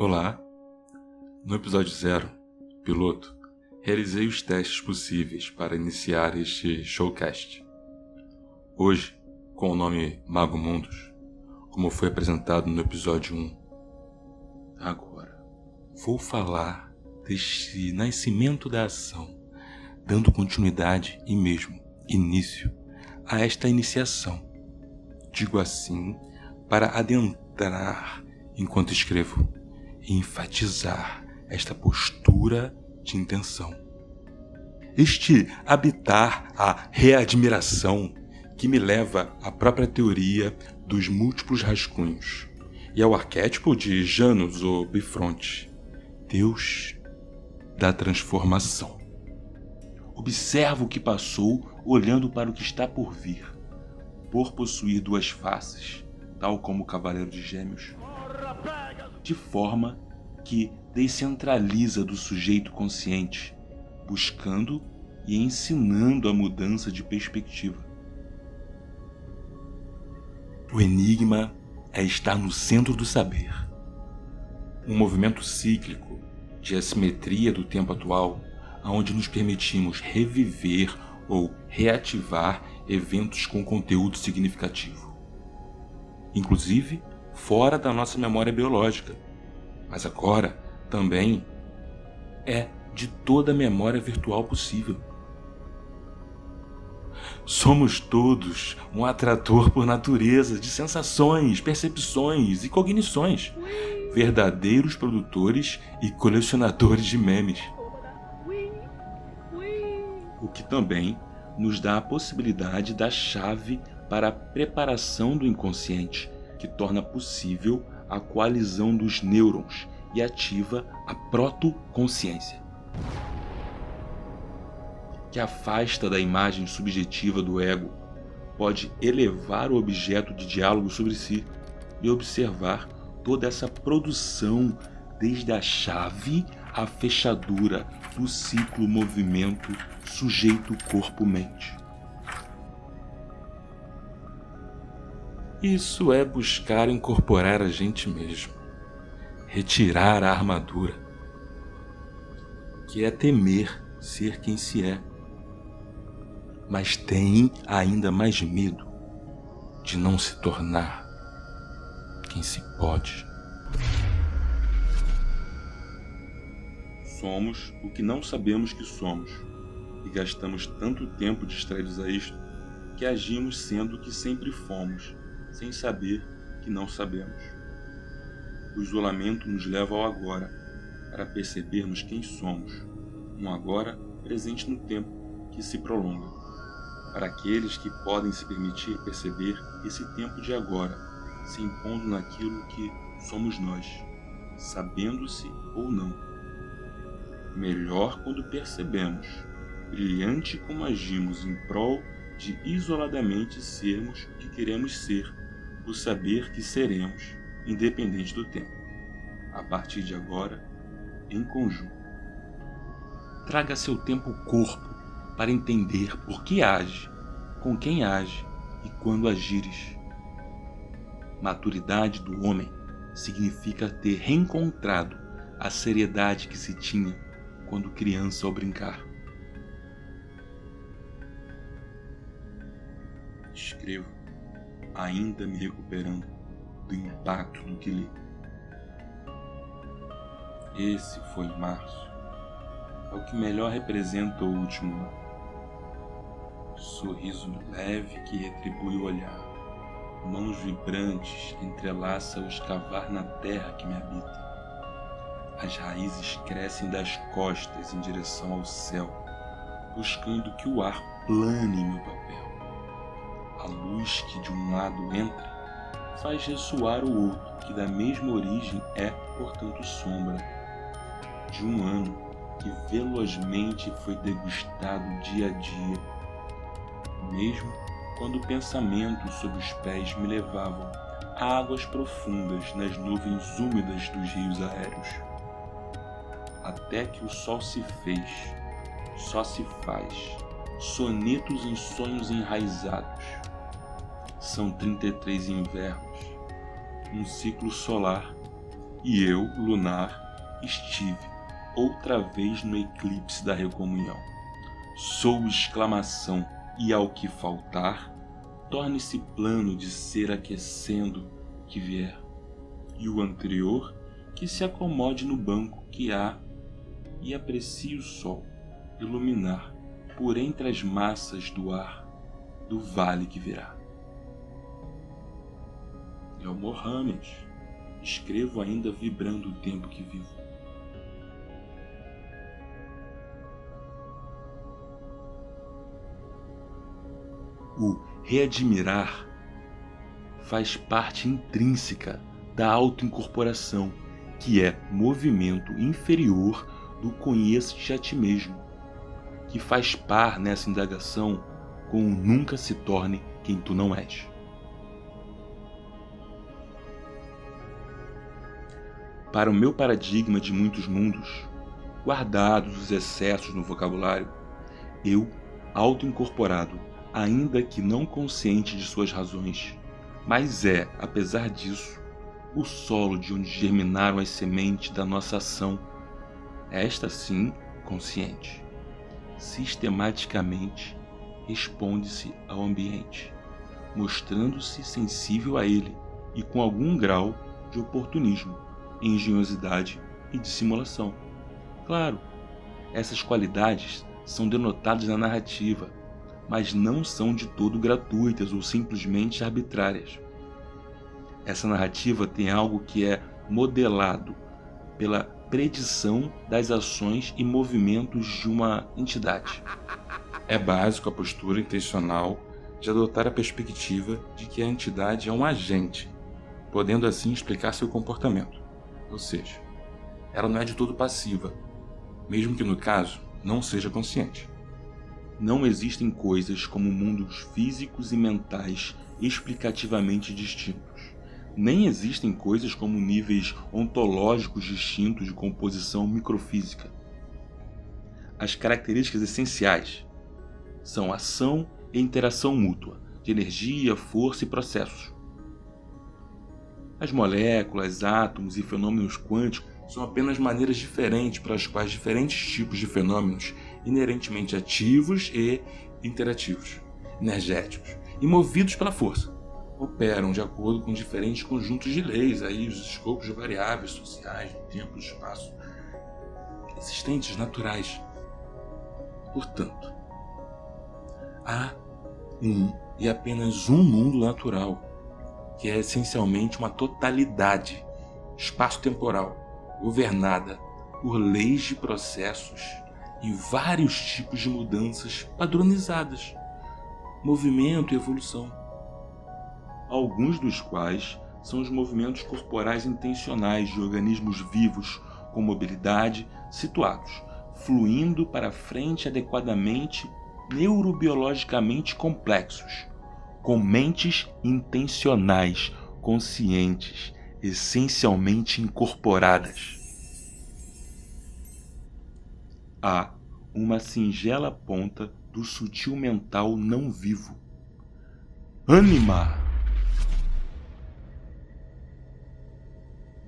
Olá! No episódio zero, piloto, realizei os testes possíveis para iniciar este showcast. Hoje, com o nome Mago Mundos, como foi apresentado no episódio 1. Agora, vou falar deste nascimento da ação, dando continuidade e mesmo início a esta iniciação. Digo assim para adentrar enquanto escrevo enfatizar esta postura de intenção. Este habitar a readmiração que me leva à própria teoria dos múltiplos rascunhos e ao arquétipo de Janus ou Bifronte, Deus da transformação. Observo o que passou olhando para o que está por vir, por possuir duas faces, tal como o Cavaleiro de Gêmeos, de forma que descentraliza do sujeito consciente, buscando e ensinando a mudança de perspectiva. O enigma é estar no centro do saber. Um movimento cíclico de assimetria do tempo atual, onde nos permitimos reviver ou reativar eventos com conteúdo significativo. Inclusive fora da nossa memória biológica, mas agora também é de toda a memória virtual possível. Somos todos um atrator por natureza de sensações, percepções e cognições, verdadeiros produtores e colecionadores de memes. O que também nos dá a possibilidade da chave para a preparação do inconsciente, que torna possível a coalizão dos nêurons e ativa a protoconsciência, que afasta da imagem subjetiva do ego, pode elevar o objeto de diálogo sobre si e observar toda essa produção desde a chave à fechadura do ciclo movimento sujeito corpo Isso é buscar incorporar a gente mesmo, retirar a armadura, que é temer ser quem se é, mas tem ainda mais medo de não se tornar quem se pode. Somos o que não sabemos que somos, e gastamos tanto tempo distraídos a isto que agimos sendo o que sempre fomos sem saber que não sabemos. O isolamento nos leva ao agora, para percebermos quem somos, um agora presente no tempo que se prolonga. Para aqueles que podem se permitir perceber esse tempo de agora, se impondo naquilo que somos nós, sabendo-se ou não. Melhor quando percebemos, brilhante como agimos em prol de isoladamente sermos o que queremos ser o saber que seremos, independente do tempo, a partir de agora, em conjunto. Traga seu tempo corpo para entender por que age, com quem age e quando agires. Maturidade do homem significa ter reencontrado a seriedade que se tinha quando criança ao brincar. Escrevo ainda me recuperando do impacto do que li. Esse foi março. É o que melhor representa o último ano. Sorriso leve que retribui o olhar. Mãos vibrantes entrelaça o escavar na terra que me habita. As raízes crescem das costas em direção ao céu, buscando que o ar plane meu papel a luz que de um lado entra faz ressoar o outro, que da mesma origem é, portanto, sombra de um ano que velozmente foi degustado dia a dia, mesmo quando pensamentos sob os pés me levavam a águas profundas nas nuvens úmidas dos rios aéreos. Até que o sol se fez, só se faz, sonetos em sonhos enraizados, são 33 invernos, um ciclo solar E eu, lunar, estive outra vez no eclipse da recomunhão. Sou exclamação, e ao que faltar, torne-se plano de ser aquecendo que vier. E o anterior, que se acomode no banco que há e aprecie o sol iluminar por entre as massas do ar do vale que virá. É o Mohammed. Escrevo ainda vibrando o tempo que vivo. O readmirar faz parte intrínseca da autoincorporação, que é movimento inferior do conheço-te a ti mesmo, que faz par nessa indagação com o nunca se torne quem tu não és. Para o meu paradigma de muitos mundos, guardados os excessos no vocabulário, eu, auto-incorporado, ainda que não consciente de suas razões, mas é, apesar disso, o solo de onde germinaram as sementes da nossa ação, esta sim consciente. Sistematicamente responde-se ao ambiente, mostrando-se sensível a ele e com algum grau de oportunismo engenhosidade e dissimulação. Claro, essas qualidades são denotadas na narrativa, mas não são de todo gratuitas ou simplesmente arbitrárias. Essa narrativa tem algo que é modelado pela predição das ações e movimentos de uma entidade. É básico a postura intencional de adotar a perspectiva de que a entidade é um agente, podendo assim explicar seu comportamento. Ou seja, ela não é de todo passiva, mesmo que no caso não seja consciente. Não existem coisas como mundos físicos e mentais explicativamente distintos. Nem existem coisas como níveis ontológicos distintos de composição microfísica. As características essenciais são ação e interação mútua de energia, força e processos. As moléculas, átomos e fenômenos quânticos são apenas maneiras diferentes para as quais diferentes tipos de fenômenos inerentemente ativos e interativos, energéticos e movidos pela força operam de acordo com diferentes conjuntos de leis, aí os escopos de variáveis sociais, do tempo, do espaço, existentes, naturais. Portanto, há um e apenas um mundo natural que é essencialmente uma totalidade espaço-temporal governada por leis de processos e vários tipos de mudanças padronizadas, movimento e evolução. Alguns dos quais são os movimentos corporais intencionais de organismos vivos com mobilidade situados, fluindo para frente adequadamente neurobiologicamente complexos, com mentes intencionais, conscientes, essencialmente incorporadas. Há uma singela ponta do sutil mental não vivo. Anima!